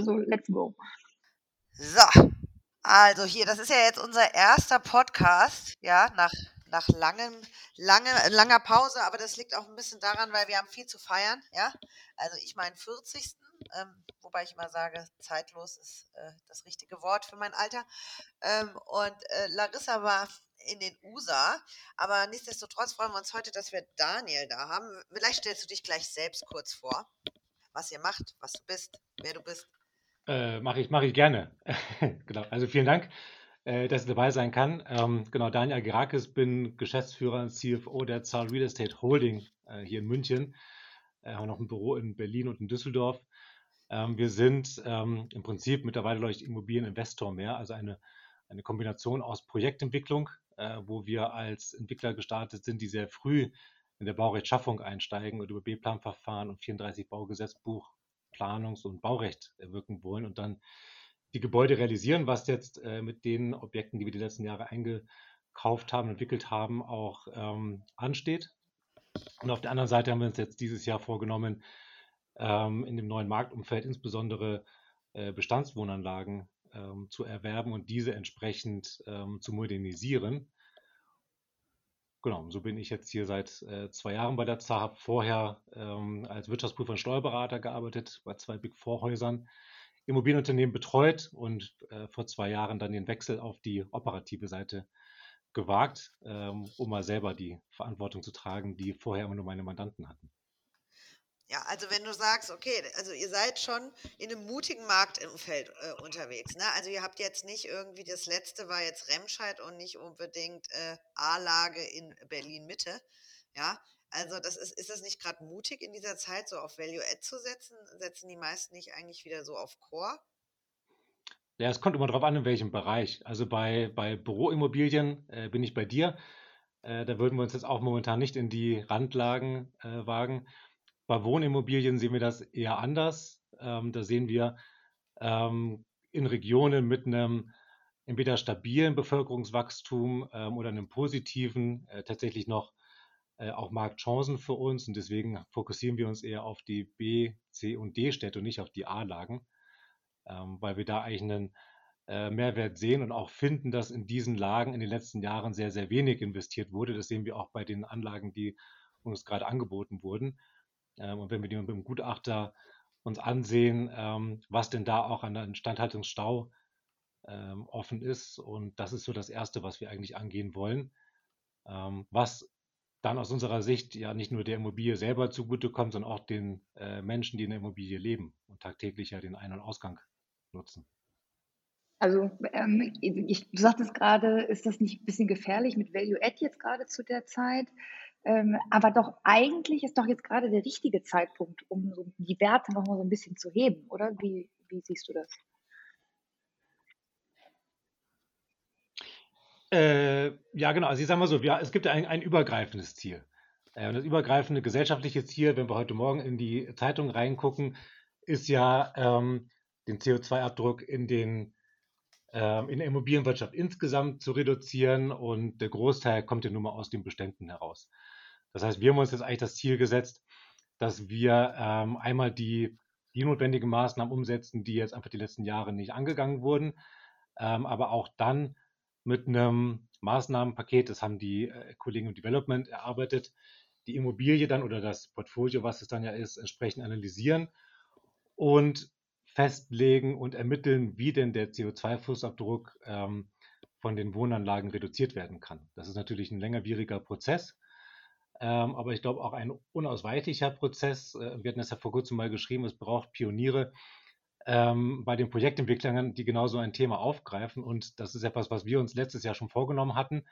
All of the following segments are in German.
Also let's go. So, also hier, das ist ja jetzt unser erster Podcast, ja, nach, nach langem, lange, langer Pause, aber das liegt auch ein bisschen daran, weil wir haben viel zu feiern, ja. Also ich meinen 40. Ähm, wobei ich immer sage, zeitlos ist äh, das richtige Wort für mein Alter. Ähm, und äh, Larissa war in den USA, aber nichtsdestotrotz freuen wir uns heute, dass wir Daniel da haben. Vielleicht stellst du dich gleich selbst kurz vor, was ihr macht, was du bist, wer du bist. Äh, Mache ich, mach ich gerne. genau. Also vielen Dank, äh, dass ich dabei sein kann. Ähm, genau, Daniel Gerakis, bin Geschäftsführer und CFO der Zahl Real Estate Holding äh, hier in München. Äh, haben noch ein Büro in Berlin und in Düsseldorf. Ähm, wir sind ähm, im Prinzip mittlerweile, glaube ich, Immobilieninvestor mehr, also eine, eine Kombination aus Projektentwicklung, äh, wo wir als Entwickler gestartet sind, die sehr früh in der Baurechtschaffung einsteigen und über B-Planverfahren und 34 Baugesetzbuch Planungs- und Baurecht wirken wollen und dann die Gebäude realisieren, was jetzt äh, mit den Objekten, die wir die letzten Jahre eingekauft haben, entwickelt haben, auch ähm, ansteht. Und auf der anderen Seite haben wir uns jetzt dieses Jahr vorgenommen, ähm, in dem neuen Marktumfeld insbesondere äh, Bestandswohnanlagen ähm, zu erwerben und diese entsprechend ähm, zu modernisieren. Genau, so bin ich jetzt hier seit äh, zwei Jahren bei der ZA, habe vorher ähm, als Wirtschaftsprüfer und Steuerberater gearbeitet, bei zwei Big Four Häusern, Immobilienunternehmen betreut und äh, vor zwei Jahren dann den Wechsel auf die operative Seite gewagt, ähm, um mal selber die Verantwortung zu tragen, die vorher immer nur meine Mandanten hatten. Ja, also wenn du sagst, okay, also ihr seid schon in einem mutigen Marktumfeld äh, unterwegs. Ne? Also ihr habt jetzt nicht irgendwie, das letzte war jetzt Remscheid und nicht unbedingt äh, A-Lage in Berlin-Mitte. Ja, also das ist, ist das nicht gerade mutig in dieser Zeit so auf Value-Add zu setzen? Setzen die meisten nicht eigentlich wieder so auf Core? Ja, es kommt immer darauf an, in welchem Bereich. Also bei, bei Büroimmobilien äh, bin ich bei dir. Äh, da würden wir uns jetzt auch momentan nicht in die Randlagen äh, wagen. Bei Wohnimmobilien sehen wir das eher anders. Ähm, da sehen wir ähm, in Regionen mit einem entweder stabilen Bevölkerungswachstum ähm, oder einem positiven äh, tatsächlich noch äh, auch Marktchancen für uns. Und deswegen fokussieren wir uns eher auf die B, C und D-Städte und nicht auf die A-Lagen, ähm, weil wir da eigentlich einen äh, Mehrwert sehen und auch finden, dass in diesen Lagen in den letzten Jahren sehr, sehr wenig investiert wurde. Das sehen wir auch bei den Anlagen, die uns gerade angeboten wurden. Ähm, und wenn wir die mit dem Gutachter uns ansehen, ähm, was denn da auch an der Instandhaltungsstau ähm, offen ist. Und das ist so das Erste, was wir eigentlich angehen wollen. was dann aus unserer Sicht ja nicht nur der Immobilie selber zugutekommt, sondern auch den äh, Menschen, die in der Immobilie leben und tagtäglich ja den Ein- und Ausgang nutzen. Also ähm, ich, du sagtest gerade, ist das nicht ein bisschen gefährlich mit Value Add jetzt gerade zu der Zeit? Ähm, aber doch eigentlich ist doch jetzt gerade der richtige Zeitpunkt, um so die Werte noch mal so ein bisschen zu heben, oder? Wie, wie siehst du das? Äh, ja, genau. Also ich sage mal so, wir, es gibt ein, ein übergreifendes Ziel. Äh, und das übergreifende gesellschaftliche Ziel, wenn wir heute Morgen in die Zeitung reingucken, ist ja ähm, den CO2-Abdruck in den ähm, in der Immobilienwirtschaft insgesamt zu reduzieren und der Großteil kommt ja nun mal aus den Beständen heraus. Das heißt, wir haben uns jetzt eigentlich das Ziel gesetzt, dass wir ähm, einmal die, die notwendigen Maßnahmen umsetzen, die jetzt einfach die letzten Jahre nicht angegangen wurden, ähm, aber auch dann mit einem Maßnahmenpaket, das haben die äh, Kollegen im Development erarbeitet, die Immobilie dann oder das Portfolio, was es dann ja ist, entsprechend analysieren und festlegen und ermitteln, wie denn der CO2-Fußabdruck ähm, von den Wohnanlagen reduziert werden kann. Das ist natürlich ein längerwieriger Prozess, ähm, aber ich glaube auch ein unausweichlicher Prozess. Äh, wir hatten das ja vor kurzem mal geschrieben, es braucht Pioniere ähm, bei den Projektentwicklern, die genau so ein Thema aufgreifen. Und das ist etwas, was wir uns letztes Jahr schon vorgenommen hatten.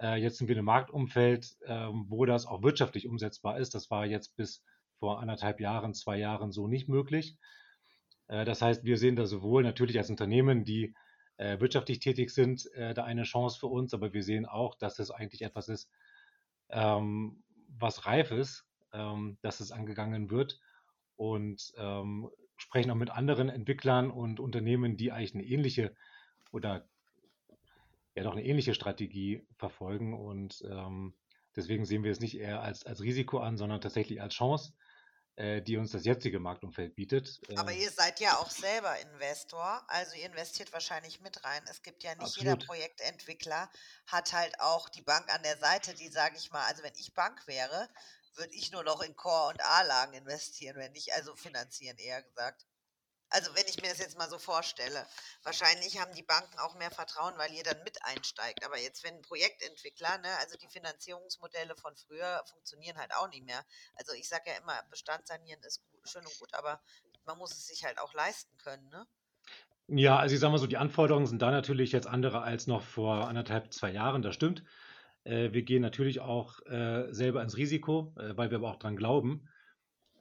Äh, jetzt sind wir in einem Marktumfeld, äh, wo das auch wirtschaftlich umsetzbar ist. Das war jetzt bis vor anderthalb Jahren, zwei Jahren so nicht möglich. Äh, das heißt, wir sehen da sowohl natürlich als Unternehmen, die äh, wirtschaftlich tätig sind, äh, da eine Chance für uns, aber wir sehen auch, dass es eigentlich etwas ist, ähm, was reif ist, ähm, dass es angegangen wird und ähm, sprechen auch mit anderen Entwicklern und Unternehmen, die eigentlich eine ähnliche oder ja doch eine ähnliche Strategie verfolgen und ähm, deswegen sehen wir es nicht eher als, als Risiko an, sondern tatsächlich als Chance die uns das jetzige Marktumfeld bietet. Aber Ähm, ihr seid ja auch selber Investor, also ihr investiert wahrscheinlich mit rein. Es gibt ja nicht jeder absolut. Projektentwickler hat halt auch die Bank an der Seite, die sage ich mal, also wenn ich Bank wäre, würde ich nur noch in Core- und A-Lagen investieren, wenn nicht, also finanzieren eher gesagt. Also wenn ich mir das jetzt mal so vorstelle, wahrscheinlich haben die Banken auch mehr Vertrauen, weil ihr dann mit einsteigt. Aber jetzt, wenn ein Projektentwickler, ne, also die Finanzierungsmodelle von früher funktionieren halt auch nicht mehr. Also ich sage ja immer, Bestand sanieren ist gut, schön und gut, aber man muss es sich halt auch leisten können, ne? Ja, also ich sage mal so, die Anforderungen sind da natürlich jetzt andere als noch vor anderthalb, zwei Jahren, das stimmt. Äh, wir gehen natürlich auch äh, selber ins Risiko, äh, weil wir aber auch dran glauben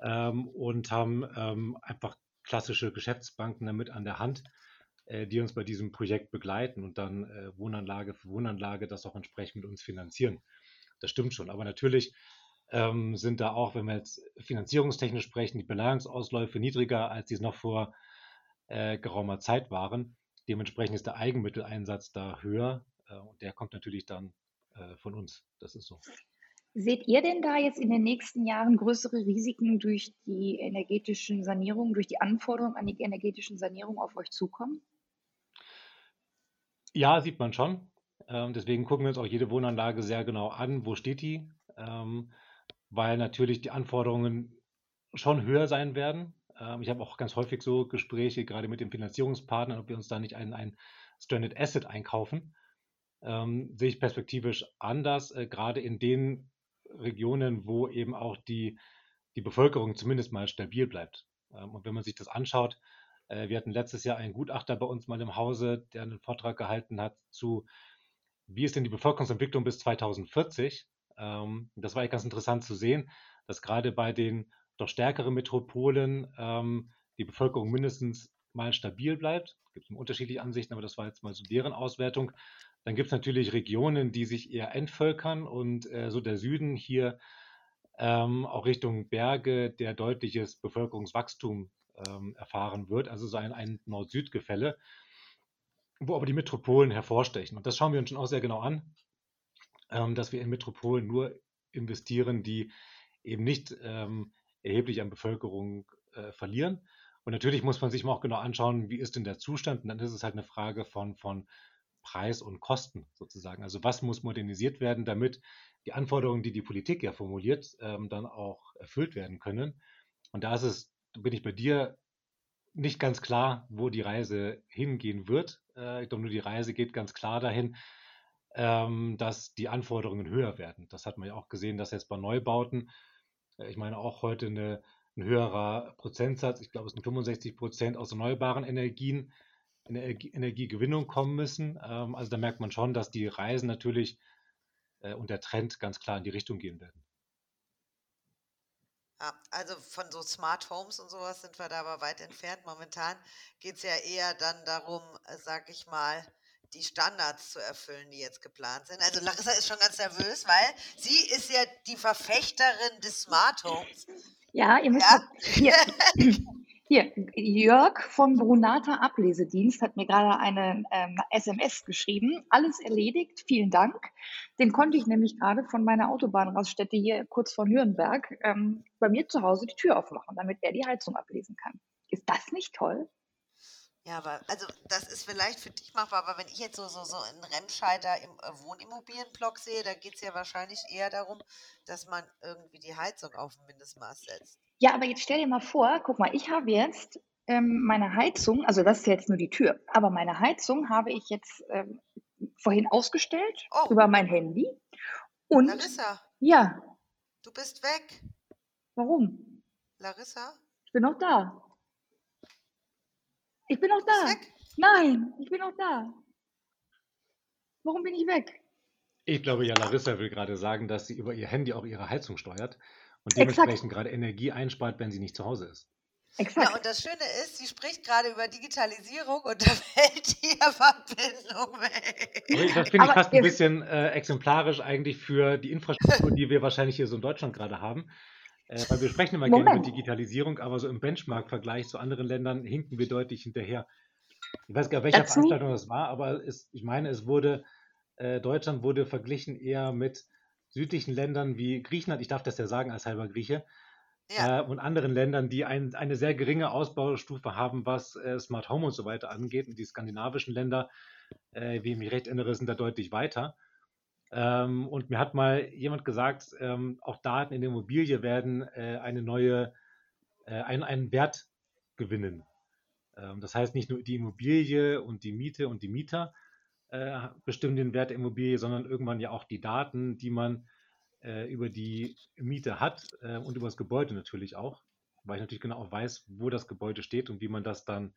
ähm, und haben ähm, einfach klassische Geschäftsbanken damit an der Hand, äh, die uns bei diesem Projekt begleiten und dann äh, Wohnanlage für Wohnanlage das auch entsprechend mit uns finanzieren. Das stimmt schon. Aber natürlich ähm, sind da auch, wenn wir jetzt finanzierungstechnisch sprechen, die Beleihungsausläufe niedriger, als die es noch vor äh, geraumer Zeit waren. Dementsprechend ist der Eigenmitteleinsatz da höher äh, und der kommt natürlich dann äh, von uns. Das ist so. Seht ihr denn da jetzt in den nächsten Jahren größere Risiken durch die energetischen Sanierungen, durch die Anforderungen an die energetischen Sanierungen auf euch zukommen? Ja, sieht man schon. Ähm, deswegen gucken wir uns auch jede Wohnanlage sehr genau an, wo steht die, ähm, weil natürlich die Anforderungen schon höher sein werden. Ähm, ich habe auch ganz häufig so Gespräche, gerade mit den Finanzierungspartnern, ob wir uns da nicht ein, ein Stranded Asset einkaufen. Sehe ich perspektivisch anders, äh, gerade in den Regionen, wo eben auch die, die Bevölkerung zumindest mal stabil bleibt. Ähm, und wenn man sich das anschaut, äh, wir hatten letztes Jahr einen Gutachter bei uns mal im Hause, der einen Vortrag gehalten hat zu, wie ist denn die Bevölkerungsentwicklung bis 2040? Ähm, das war ganz interessant zu sehen, dass gerade bei den doch stärkeren Metropolen ähm, die Bevölkerung mindestens mal stabil bleibt. Es gibt unterschiedliche Ansichten, aber das war jetzt mal so deren Auswertung. Dann gibt es natürlich Regionen, die sich eher entvölkern und äh, so der Süden hier ähm, auch Richtung Berge, der deutliches Bevölkerungswachstum ähm, erfahren wird, also so ein, ein Nord-Süd-Gefälle, wo aber die Metropolen hervorstechen. Und das schauen wir uns schon auch sehr genau an, ähm, dass wir in Metropolen nur investieren, die eben nicht ähm, erheblich an Bevölkerung äh, verlieren. Und natürlich muss man sich mal auch genau anschauen, wie ist denn der Zustand. Und dann ist es halt eine Frage von, von Preis und Kosten sozusagen. Also was muss modernisiert werden, damit die Anforderungen, die die Politik ja formuliert, ähm, dann auch erfüllt werden können. Und da ist es, bin ich bei dir, nicht ganz klar, wo die Reise hingehen wird. Äh, ich glaube, nur die Reise geht ganz klar dahin, ähm, dass die Anforderungen höher werden. Das hat man ja auch gesehen, dass jetzt bei Neubauten, äh, ich meine auch heute eine, ein höherer Prozentsatz, ich glaube es sind 65 Prozent aus erneuerbaren Energien, in der Energiegewinnung kommen müssen. Ähm, also da merkt man schon, dass die Reisen natürlich äh, und der Trend ganz klar in die Richtung gehen werden. Ja, also von so Smart Homes und sowas sind wir da aber weit entfernt. Momentan geht es ja eher dann darum, äh, sag ich mal, die Standards zu erfüllen, die jetzt geplant sind. Also Larissa ist schon ganz nervös, weil sie ist ja die Verfechterin des Smart Homes. Ja, ihr müsst Ja. hier, hier, Jörg vom Brunata Ablesedienst hat mir gerade eine ähm, SMS geschrieben. Alles erledigt, vielen Dank. Den konnte ich nämlich gerade von meiner Autobahnraststätte hier kurz vor Nürnberg ähm, bei mir zu Hause die Tür aufmachen, damit er die Heizung ablesen kann. Ist das nicht toll? Ja, aber also das ist vielleicht für dich machbar, aber wenn ich jetzt so, so, so einen Remscheider im äh, Wohnimmobilienblock sehe, da geht es ja wahrscheinlich eher darum, dass man irgendwie die Heizung auf ein Mindestmaß setzt. Ja, aber jetzt stell dir mal vor, guck mal, ich habe jetzt ähm, meine Heizung, also das ist jetzt nur die Tür, aber meine Heizung habe ich jetzt ähm, vorhin ausgestellt Oh. über mein Handy. Und Larissa, ja, du bist weg. warum? Larissa, Ich bin noch da. Ich bin noch da. Nein, ich bin noch da. Warum bin ich weg? Ich glaube, ja, Larissa will gerade sagen, dass sie über ihr Handy auch ihre Heizung steuert und Exakt. dementsprechend gerade Energie einspart, wenn sie nicht zu Hause ist. Ja, Exakt. und das Schöne ist, sie spricht gerade über Digitalisierung und da fällt die Verbindung weg. Das finde ich fast ein bisschen äh, exemplarisch eigentlich für die Infrastruktur, die wir wahrscheinlich hier so in Deutschland gerade haben. Äh, weil wir sprechen immer gerne über Moment. Digitalisierung, aber so im Benchmark-Vergleich zu anderen Ländern hinken wir deutlich hinterher. Ich weiß gar nicht, welche Dazu- Veranstaltung das war, aber es, ich meine, es wurde, äh, Deutschland wurde verglichen eher mit südlichen Ländern wie Griechenland, ich darf das ja sagen als halber Grieche, ja. äh, und anderen Ländern, die ein, eine sehr geringe Ausbaustufe haben, was äh, Smart Home und so weiter angeht. Und die skandinavischen Länder, äh, wie ich mich recht erinnere, sind da deutlich weiter. Ähm, und mir hat mal jemand gesagt, ähm, auch Daten in der Immobilie werden äh, eine neue, äh, einen, einen Wert gewinnen. Ähm, das heißt, nicht nur die Immobilie und die Miete und die Mieter äh, bestimmen den Wert der Immobilie, sondern irgendwann ja auch die Daten, die man äh, über die Miete hat äh, und über das Gebäude natürlich auch, weil ich natürlich genau auch weiß, wo das Gebäude steht und wie man das dann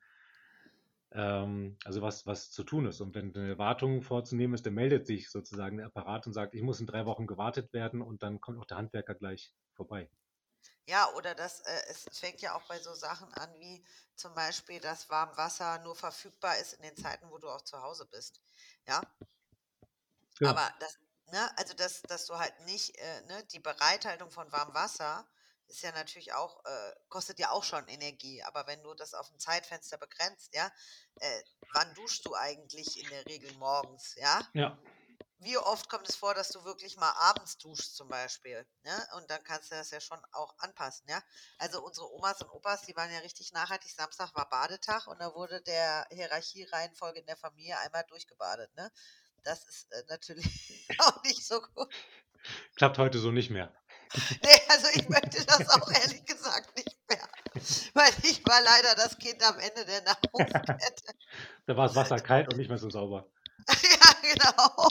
ähm, also was, was zu tun ist. Und wenn eine Wartung vorzunehmen ist, dann meldet sich sozusagen der Apparat und sagt, ich muss in drei Wochen gewartet werden und dann kommt auch der Handwerker gleich vorbei. Ja, oder das, äh, es fängt ja auch bei so Sachen an, wie zum Beispiel, dass Warmwasser nur verfügbar ist in den Zeiten, wo du auch zu Hause bist. Ja. ja. Aber das, ne, also dass, dass du halt nicht, äh, ne, die Bereithaltung von Warmwasser ist ja natürlich auch, äh, kostet ja auch schon Energie. Aber wenn du das auf ein Zeitfenster begrenzt, ja, äh, wann duschst du eigentlich in der Regel morgens, ja? Ja. Wie oft kommt es vor, dass du wirklich mal abends duschst zum Beispiel? Ne? Und dann kannst du das ja schon auch anpassen, ja. Also unsere Omas und Opas, die waren ja richtig nachhaltig. Samstag war Badetag und da wurde der Hierarchiereihenfolge in der Familie einmal durchgebadet, ne? Das ist äh, natürlich auch nicht so gut. Klappt heute so nicht mehr. Nee, also ich möchte das auch ehrlich gesagt nicht mehr. Weil ich war leider das Kind am Ende der Nahrungskette. da war das Wasser kalt und nicht mehr so sauber. ja, genau.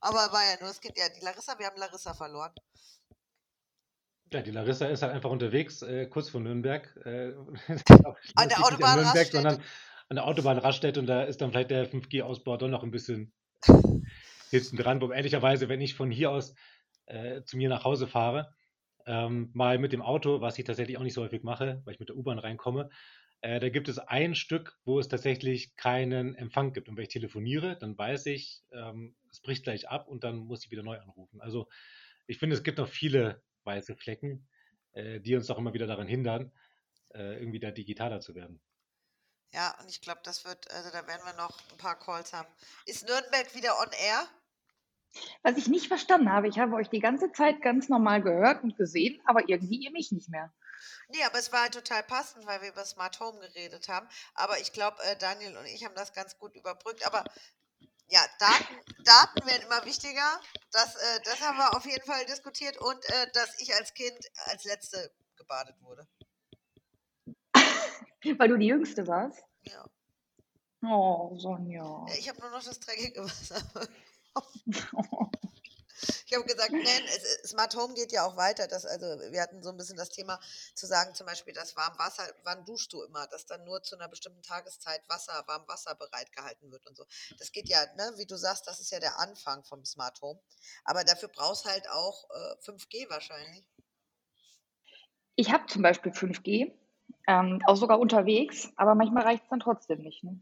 Aber war ja nur das Kind. Ja, die Larissa, wir haben Larissa verloren. Ja, die Larissa ist halt einfach unterwegs, äh, kurz vor Nürnberg. Äh, an der Autobahnraststätte. sondern an der Autobahnraststätte und da ist dann vielleicht der 5G-Ausbau doch noch ein bisschen hinten dran. Wo ehrlicherweise, wenn ich von hier aus äh, zu mir nach Hause fahre, ähm, mal mit dem Auto, was ich tatsächlich auch nicht so häufig mache, weil ich mit der U-Bahn reinkomme, äh, da gibt es ein Stück, wo es tatsächlich keinen Empfang gibt. Und wenn ich telefoniere, dann weiß ich, ähm, es bricht gleich ab und dann muss ich wieder neu anrufen. Also ich finde, es gibt noch viele weiße Flecken, äh, die uns auch immer wieder daran hindern, äh, irgendwie da digitaler zu werden. Ja, und ich glaube, das wird, also da werden wir noch ein paar Calls haben. Ist Nürnberg wieder on air? Was ich nicht verstanden habe, ich habe euch die ganze Zeit ganz normal gehört und gesehen, aber irgendwie ihr mich nicht mehr. Nee, aber es war halt total passend, weil wir über Smart Home geredet haben. Aber ich glaube, äh, Daniel und ich haben das ganz gut überbrückt. Aber ja, Daten, Daten werden immer wichtiger. Das, äh, das haben wir auf jeden Fall diskutiert. Und äh, dass ich als Kind als Letzte gebadet wurde. weil du die Jüngste warst? Ja. Oh, Sonja. Ich habe nur noch das dreckige Wasser. Ich habe gesagt, nein, Smart Home geht ja auch weiter. Das, also wir hatten so ein bisschen das Thema zu sagen, zum Beispiel das Warmwasser, wann duschst du immer, dass dann nur zu einer bestimmten Tageszeit Wasser, Warmwasser bereitgehalten wird und so. Das geht ja, ne, wie du sagst, das ist ja der Anfang vom Smart Home. Aber dafür brauchst halt auch äh, 5G wahrscheinlich. Ich habe zum Beispiel 5G, ähm, auch sogar unterwegs, aber manchmal reicht es dann trotzdem nicht. Ne?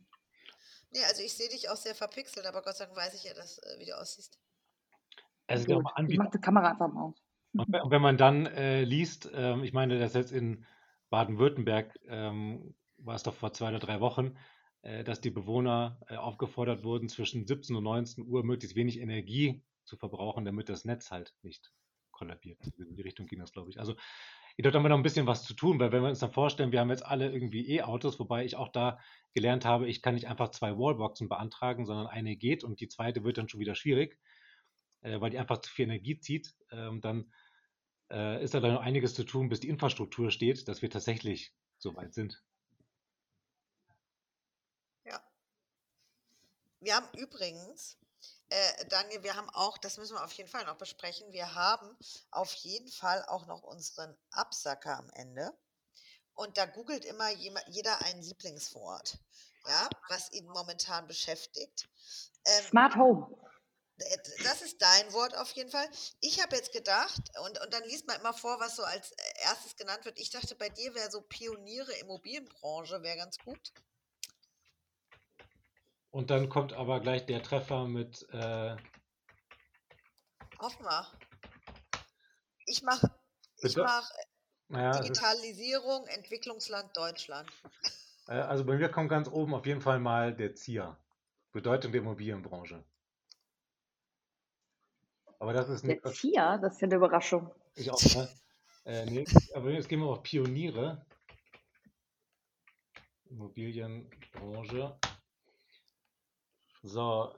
Nee, also ich sehe dich auch sehr verpixelt, aber Gott sei Dank weiß ich ja, dass, äh, wie du aussiehst. Also Gut, ich mache die Kamera einfach mal aus. Und wenn man dann äh, liest, ähm, ich meine, das jetzt in Baden-Württemberg ähm, war es doch vor zwei oder drei Wochen, äh, dass die Bewohner äh, aufgefordert wurden, zwischen 17 und 19 Uhr möglichst wenig Energie zu verbrauchen, damit das Netz halt nicht kollabiert. In die Richtung ging das, glaube ich. Also Dort haben wir noch ein bisschen was zu tun, weil wenn wir uns dann vorstellen, wir haben jetzt alle irgendwie E-Autos, wobei ich auch da gelernt habe, ich kann nicht einfach zwei Wallboxen beantragen, sondern eine geht und die zweite wird dann schon wieder schwierig, äh, weil die einfach zu viel Energie zieht. Ähm, dann äh, ist da dann noch einiges zu tun, bis die Infrastruktur steht, dass wir tatsächlich so weit sind. Ja. Wir haben übrigens äh, Daniel, wir haben auch, das müssen wir auf jeden Fall noch besprechen, wir haben auf jeden Fall auch noch unseren Absacker am Ende. Und da googelt immer jeder ein Lieblingswort, ja, was ihn momentan beschäftigt. Ähm, Smart Home. Äh, das ist dein Wort auf jeden Fall. Ich habe jetzt gedacht, und, und dann liest man immer vor, was so als erstes genannt wird. Ich dachte, bei dir wäre so Pioniere Immobilienbranche, wäre ganz gut. Und dann kommt aber gleich der Treffer mit. Äh, Hoffen wir. Ich mache ich mach naja, Digitalisierung, ist, Entwicklungsland Deutschland. Äh, also bei mir kommt ganz oben auf jeden Fall mal der ZIA. Bedeutung der Immobilienbranche. Aber das ist nicht. Der ZIA, das ist ja eine Überraschung. Ich auch, ne? Äh, nee, aber jetzt gehen wir auf Pioniere. Immobilienbranche. So,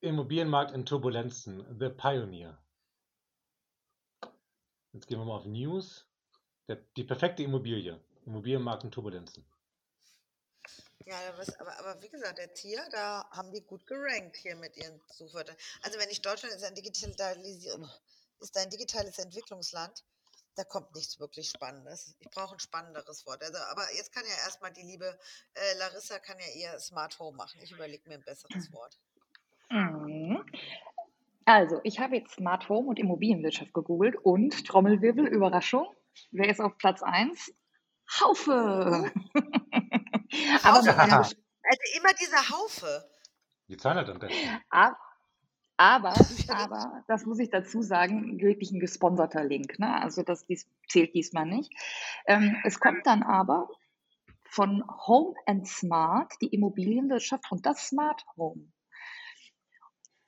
Immobilienmarkt in Turbulenzen. The Pioneer. Jetzt gehen wir mal auf News. Der, die perfekte Immobilie. Immobilienmarkt in Turbulenzen. Ja, aber, aber wie gesagt, der Tier, da haben die gut gerankt hier mit ihren Suchwörtern. Also wenn ich Deutschland ist ein ist ein digitales Entwicklungsland, da kommt nichts wirklich Spannendes. Ich brauche ein spannenderes Wort. Also, aber jetzt kann ja erstmal die liebe äh, Larissa kann ja ihr Smart Home machen. Ich überlege mir ein besseres Wort. Mhm. Also, ich habe jetzt Smart Home und Immobilienwirtschaft gegoogelt und Trommelwirbel, Überraschung. Wer ist auf Platz 1? Haufe! Aber Haufe, ja. also immer dieser Haufe. Die zahlen halt besten. Aber, aber, das muss ich dazu sagen, wirklich ein gesponserter Link. Ne? Also das dies, zählt diesmal nicht. Ähm, es kommt dann aber von Home and Smart, die Immobilienwirtschaft und das Smart Home.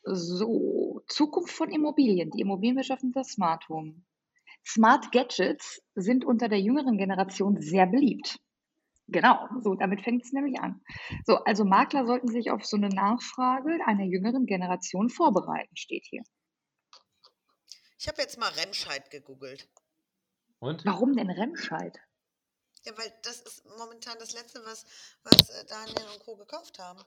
So, Zukunft von Immobilien, die Immobilienwirtschaft und das Smart Home. Smart Gadgets sind unter der jüngeren Generation sehr beliebt. Genau, so damit fängt es nämlich an. So, also Makler sollten sich auf so eine Nachfrage einer jüngeren Generation vorbereiten, steht hier. Ich habe jetzt mal Remscheid gegoogelt. Und? Warum denn Remscheid? Ja, weil das ist momentan das Letzte, was, was äh, Daniel und Co. gekauft haben.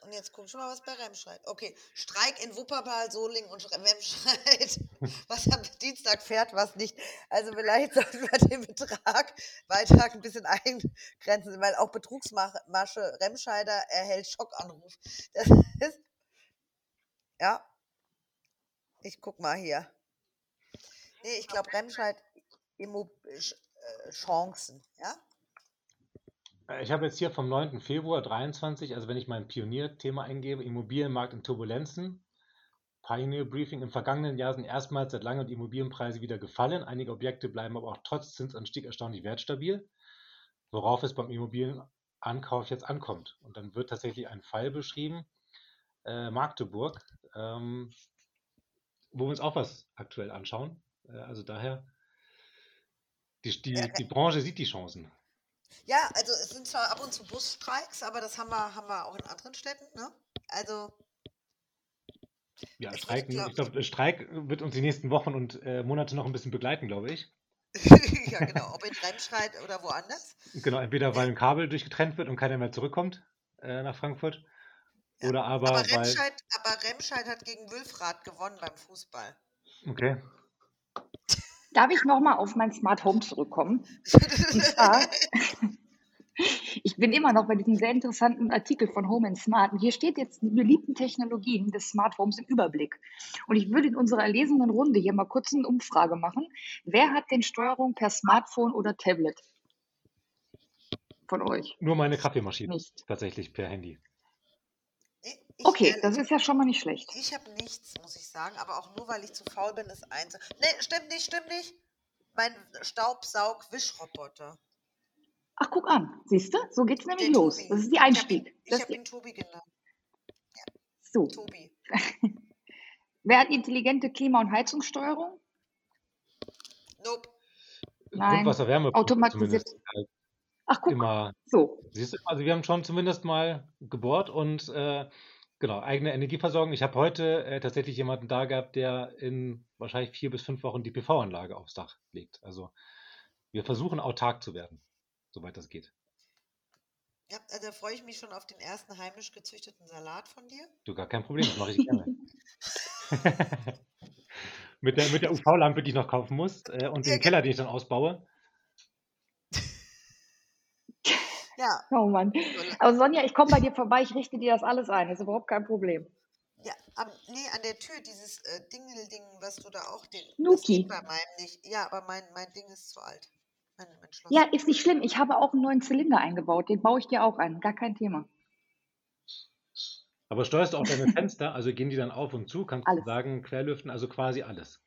Und jetzt guck schon mal, was bei Remscheid. Okay, Streik in Wuppertal, Solingen und Remscheid. Was am Dienstag fährt, was nicht. Also vielleicht sollten wir den Betrag weiter ein bisschen eingrenzen, weil auch Betrugsmasche Remscheider erhält Schockanruf. Das ist, ja, ich guck mal hier. Nee, ich glaube Remscheid Immo äh, Chancen, ja. Äh, ich habe jetzt hier vom 9. Februar 23, also wenn ich mein Pionierthema eingebe, Immobilienmarkt in Turbulenzen, Pioneer Briefing. Im vergangenen Jahr sind erstmals seit langem die Immobilienpreise wieder gefallen. Einige Objekte bleiben aber auch trotz Zinsanstieg erstaunlich wertstabil, worauf es beim Immobilienankauf jetzt ankommt. Und dann wird tatsächlich ein Fall beschrieben, äh, Magdeburg, ähm, wo wir uns auch was aktuell anschauen. Äh, also daher, die, die, die Branche sieht die Chancen. Ja, also es sind zwar ab und zu Busstreiks, aber das haben wir, haben wir auch in anderen Städten, ne? Also. Ja, Streik, ich glaube, Streik wird uns die nächsten Wochen und äh, Monate noch ein bisschen begleiten, glaube ich. ja, genau, ob in Remscheid oder woanders. Genau, entweder weil ein Kabel durchgetrennt wird und keiner mehr zurückkommt äh, nach Frankfurt. Ja. Oder aber. Aber Remscheid, weil... aber Remscheid hat gegen Wülfrath gewonnen beim Fußball. Okay. Darf ich nochmal auf mein Smart Home zurückkommen? Und zwar, ich bin immer noch bei diesem sehr interessanten Artikel von Home and Smart. Und hier steht jetzt die beliebten Technologien des Smart Homes im Überblick. Und ich würde in unserer erlesenen Runde hier mal kurz eine Umfrage machen. Wer hat denn Steuerung per Smartphone oder Tablet? Von euch? Nur meine Kaffeemaschine. Nicht. Tatsächlich per Handy. Ich, okay, das ist ja schon mal nicht schlecht. Ich habe nichts, muss ich sagen, aber auch nur, weil ich zu faul bin, es einzu... Nee, stimmt nicht, stimmt nicht. Mein Staubsaug-Wischroboter. Ach, guck an. Siehst du? So geht es nämlich Den los. Tobi. Das ist die Einstieg. Ich habe ihn, hab ihn Tobi genannt. Ja. So. Tobi. Wer hat intelligente Klima- und Heizungssteuerung? Nope. Nein. Grundwasser-Wärme. Automatisiert. Ach, guck. Immer, so. Siehst du, also wir haben schon zumindest mal gebohrt und äh, Genau, eigene Energieversorgung. Ich habe heute äh, tatsächlich jemanden da gehabt, der in wahrscheinlich vier bis fünf Wochen die PV-Anlage aufs Dach legt. Also wir versuchen autark zu werden, soweit das geht. Ja, also da freue ich mich schon auf den ersten heimisch gezüchteten Salat von dir. Du, gar kein Problem, das mache ich gerne. mit der, mit der UV-Lampe, die ich noch kaufen muss äh, und ja, den Keller, den ich dann ausbaue. Ja. Oh Mann. Aber Sonja, ich komme bei dir vorbei, ich richte dir das alles ein, das ist überhaupt kein Problem. Ja, am, nee, an der Tür, dieses äh, Dingelding, was du da auch. Den, Nuki. bei meinem nicht. Ja, aber mein, mein Ding ist zu alt. Mein, mein ja, ist nicht schlimm. Ich habe auch einen neuen Zylinder eingebaut. Den baue ich dir auch ein. Gar kein Thema. Aber steuerst du auch deine Fenster? Also gehen die dann auf und zu? Kannst alles. du sagen, querlüften, also quasi alles?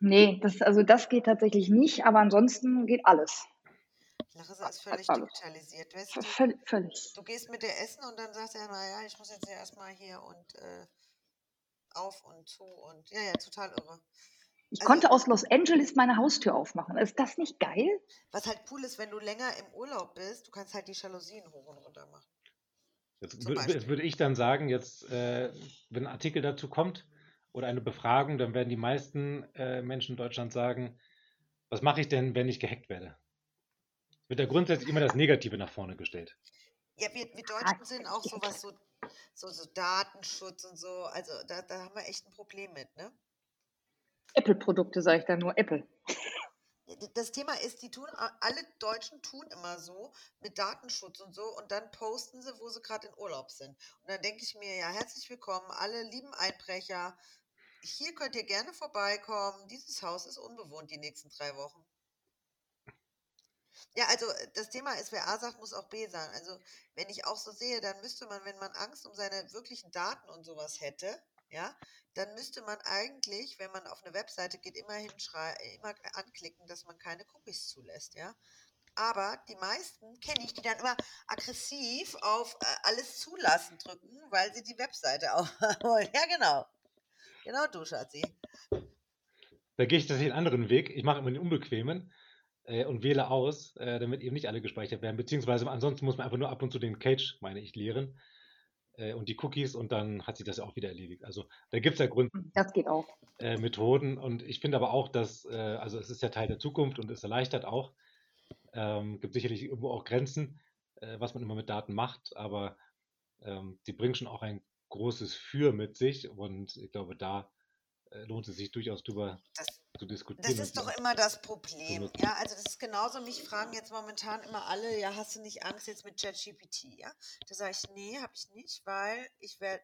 Nee, das, also das geht tatsächlich nicht, aber ansonsten geht alles. Larissa ist völlig Alles. digitalisiert. Weißt du, völlig, völlig. Du gehst mit der essen und dann sagt er, naja, ich muss jetzt ja erstmal hier und äh, auf und zu und ja, ja, total irre. Ich also, konnte aus Los Angeles meine Haustür aufmachen. Ist das nicht geil? Was halt cool ist, wenn du länger im Urlaub bist, du kannst halt die Jalousien hoch und runter machen. Jetzt, jetzt würde ich dann sagen, jetzt, äh, wenn ein Artikel dazu kommt oder eine Befragung, dann werden die meisten äh, Menschen in Deutschland sagen, was mache ich denn, wenn ich gehackt werde? Wird ja grundsätzlich immer das Negative nach vorne gestellt. Ja, wir, wir Deutschen sind auch sowas, so, so, so Datenschutz und so, also da, da haben wir echt ein Problem mit, ne? Apple-Produkte, sage ich da nur, Apple. Das Thema ist, die tun, alle Deutschen tun immer so mit Datenschutz und so und dann posten sie, wo sie gerade in Urlaub sind. Und dann denke ich mir, ja, herzlich willkommen, alle lieben Einbrecher. Hier könnt ihr gerne vorbeikommen. Dieses Haus ist unbewohnt die nächsten drei Wochen. Ja, also das Thema ist, wer A sagt, muss auch B sagen. Also wenn ich auch so sehe, dann müsste man, wenn man Angst um seine wirklichen Daten und sowas hätte, ja, dann müsste man eigentlich, wenn man auf eine Webseite geht, immer immer anklicken, dass man keine Cookies zulässt, ja. Aber die meisten kenne ich, die dann immer aggressiv auf äh, alles zulassen drücken, weil sie die Webseite auch wollen. Ja, genau. Genau du, Schatzi. Da gehe ich tatsächlich einen anderen Weg. Ich mache immer den unbequemen äh, und wähle aus, äh, damit eben nicht alle gespeichert werden. Beziehungsweise ansonsten muss man einfach nur ab und zu den Cage, meine ich, leeren äh, und die Cookies und dann hat sich das ja auch wieder erledigt. Also da gibt es ja Grund hm, das geht auch. Äh, Methoden und ich finde aber auch, dass, äh, also es ist ja Teil der Zukunft und es erleichtert auch. Ähm, gibt sicherlich irgendwo auch Grenzen, äh, was man immer mit Daten macht, aber ähm, die bringen schon auch ein großes Für mit sich und ich glaube, da lohnt es sich durchaus drüber das, zu diskutieren. Das ist doch immer das Problem. Ja, also das ist genauso, mich fragen jetzt momentan immer alle, ja, hast du nicht Angst jetzt mit ChatGPT? Ja, da sage ich, nee, habe ich nicht, weil ich werde,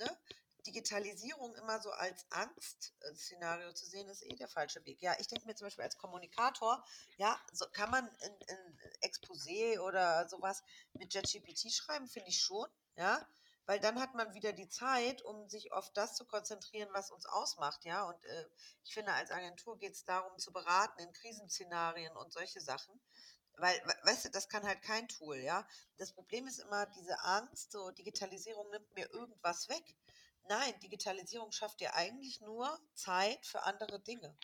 ne, Digitalisierung immer so als Angstszenario zu sehen, ist eh der falsche Weg. Ja, ich denke mir zum Beispiel als Kommunikator, ja, so kann man ein, Exposé oder sowas mit ChatGPT schreiben, finde ich schon, ja weil dann hat man wieder die Zeit, um sich auf das zu konzentrieren, was uns ausmacht, ja. Und äh, ich finde, als Agentur geht es darum, zu beraten in Krisenszenarien und solche Sachen. Weil, weißt du, das kann halt kein Tool, ja. Das Problem ist immer diese Angst, so Digitalisierung nimmt mir irgendwas weg. Nein, Digitalisierung schafft dir eigentlich nur Zeit für andere Dinge.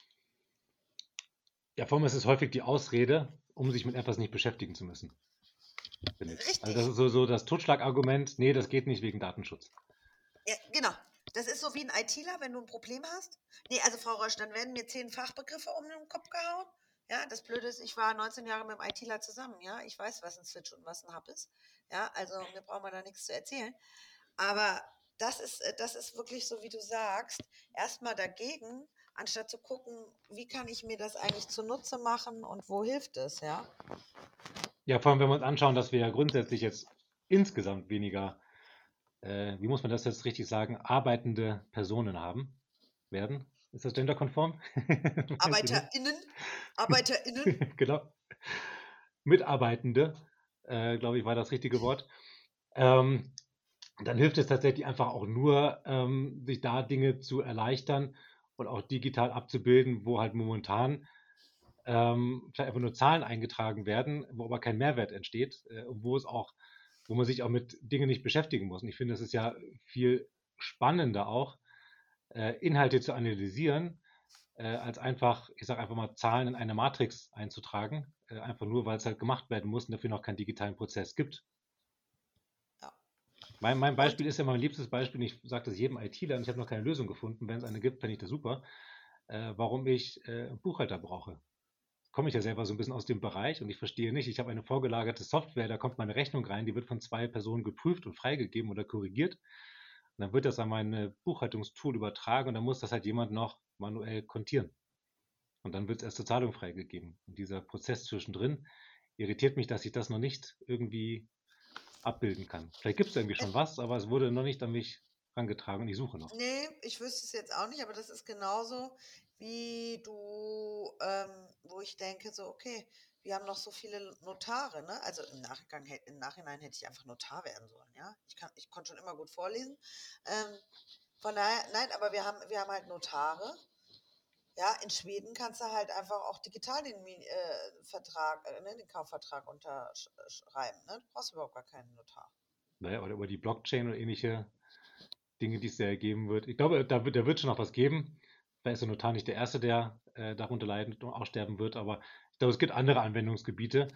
Ja, vor allem ist es häufig die Ausrede, um sich mit etwas nicht beschäftigen zu müssen. Richtig. Also das ist so, so das Totschlagargument, nee, das geht nicht wegen Datenschutz. Ja, genau. Das ist so wie ein ITler, wenn du ein Problem hast. Nee, also Frau Rösch, dann werden mir zehn Fachbegriffe um den Kopf gehauen. Ja, das Blöde ist, ich war 19 Jahre mit einem ITler zusammen, ja. Ich weiß, was ein Switch und was ein Hub ist. Ja, also mir braucht man da nichts zu erzählen. Aber das ist, äh, das ist wirklich so, wie du sagst, erstmal dagegen, anstatt zu gucken, wie kann ich mir das eigentlich zunutze machen und wo hilft es, ja. Ja, vor allem, wenn wir uns anschauen, dass wir ja grundsätzlich jetzt insgesamt weniger, äh, wie muss man das jetzt richtig sagen, arbeitende Personen haben werden. Ist das genderkonform? ArbeiterInnen? ArbeiterInnen? genau. Mitarbeitende, äh, glaube ich, war das richtige Wort. Ähm, dann hilft es tatsächlich einfach auch nur, ähm, sich da Dinge zu erleichtern und auch digital abzubilden, wo halt momentan ähm, vielleicht einfach nur Zahlen eingetragen werden, wo aber kein Mehrwert entsteht, äh, wo es auch, wo man sich auch mit Dingen nicht beschäftigen muss. Und ich finde, es ist ja viel spannender auch, äh, Inhalte zu analysieren, äh, als einfach, ich sage einfach mal, Zahlen in eine Matrix einzutragen, äh, einfach nur, weil es halt gemacht werden muss und dafür noch keinen digitalen Prozess gibt. Mein, mein Beispiel ist ja mein liebstes Beispiel, ich sage das jedem ITler und ich habe noch keine Lösung gefunden. Wenn es eine gibt, fände ich das super, äh, warum ich äh, einen Buchhalter brauche komme ich ja selber so ein bisschen aus dem Bereich und ich verstehe nicht, ich habe eine vorgelagerte Software, da kommt meine Rechnung rein, die wird von zwei Personen geprüft und freigegeben oder korrigiert. Und dann wird das an meine Buchhaltungstool übertragen und dann muss das halt jemand noch manuell kontieren. Und dann wird es erst zur Zahlung freigegeben. Und dieser Prozess zwischendrin irritiert mich, dass ich das noch nicht irgendwie abbilden kann. Vielleicht gibt es irgendwie schon was, aber es wurde noch nicht an mich herangetragen und ich suche noch. Nee, ich wüsste es jetzt auch nicht, aber das ist genauso wie du, ähm, wo ich denke, so, okay, wir haben noch so viele Notare, ne? Also im Nachgang, im Nachhinein hätte ich einfach Notar werden sollen, ja. Ich, kann, ich konnte schon immer gut vorlesen. Ähm, von daher, nein, aber wir haben, wir haben halt Notare. Ja, in Schweden kannst du halt einfach auch digital den äh, Vertrag, äh, ne, den Kaufvertrag unterschreiben. Ne? Du brauchst überhaupt gar keinen Notar. Naja, oder über die Blockchain oder ähnliche Dinge, die es da ergeben wird. Ich glaube, da wird, da wird schon noch was geben vielleicht ist der Notar nicht der Erste, der äh, darunter leidet und aussterben wird, aber ich glaube, es gibt andere Anwendungsgebiete,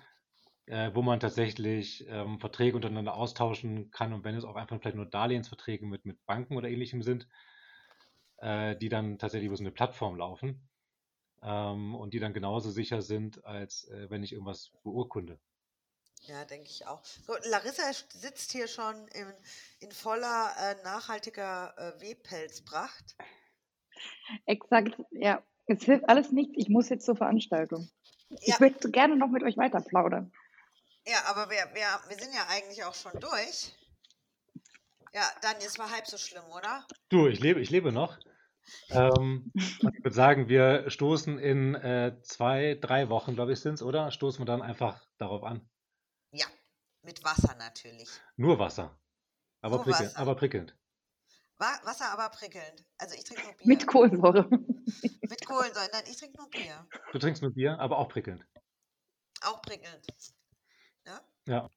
äh, wo man tatsächlich ähm, Verträge untereinander austauschen kann und wenn es auch einfach vielleicht nur Darlehensverträge mit, mit Banken oder ähnlichem sind, äh, die dann tatsächlich über so eine Plattform laufen ähm, und die dann genauso sicher sind, als äh, wenn ich irgendwas beurkunde. Ja, denke ich auch. So, Larissa sitzt hier schon in, in voller äh, nachhaltiger äh, Webpelzpracht. Exakt, ja. Es hilft alles nichts. Ich muss jetzt zur Veranstaltung. Ja. Ich möchte gerne noch mit euch weiter plaudern. Ja, aber wir, wir, wir sind ja eigentlich auch schon durch. Ja, dann ist mal halb so schlimm, oder? Du, ich lebe, ich lebe noch. Ähm, ich würde sagen, wir stoßen in äh, zwei, drei Wochen, glaube ich, sind es, oder? Stoßen wir dann einfach darauf an. Ja, mit Wasser natürlich. Nur Wasser. Aber, nur prickelnd, Wasser. aber prickelnd. Wasser, aber prickelnd. Also ich trinke nur Bier. Mit Kohlensäure. mit Kohlensäure. Nein, ich trinke nur Bier. Du trinkst nur Bier, aber auch prickelnd. Auch prickelnd. Ja. Ja.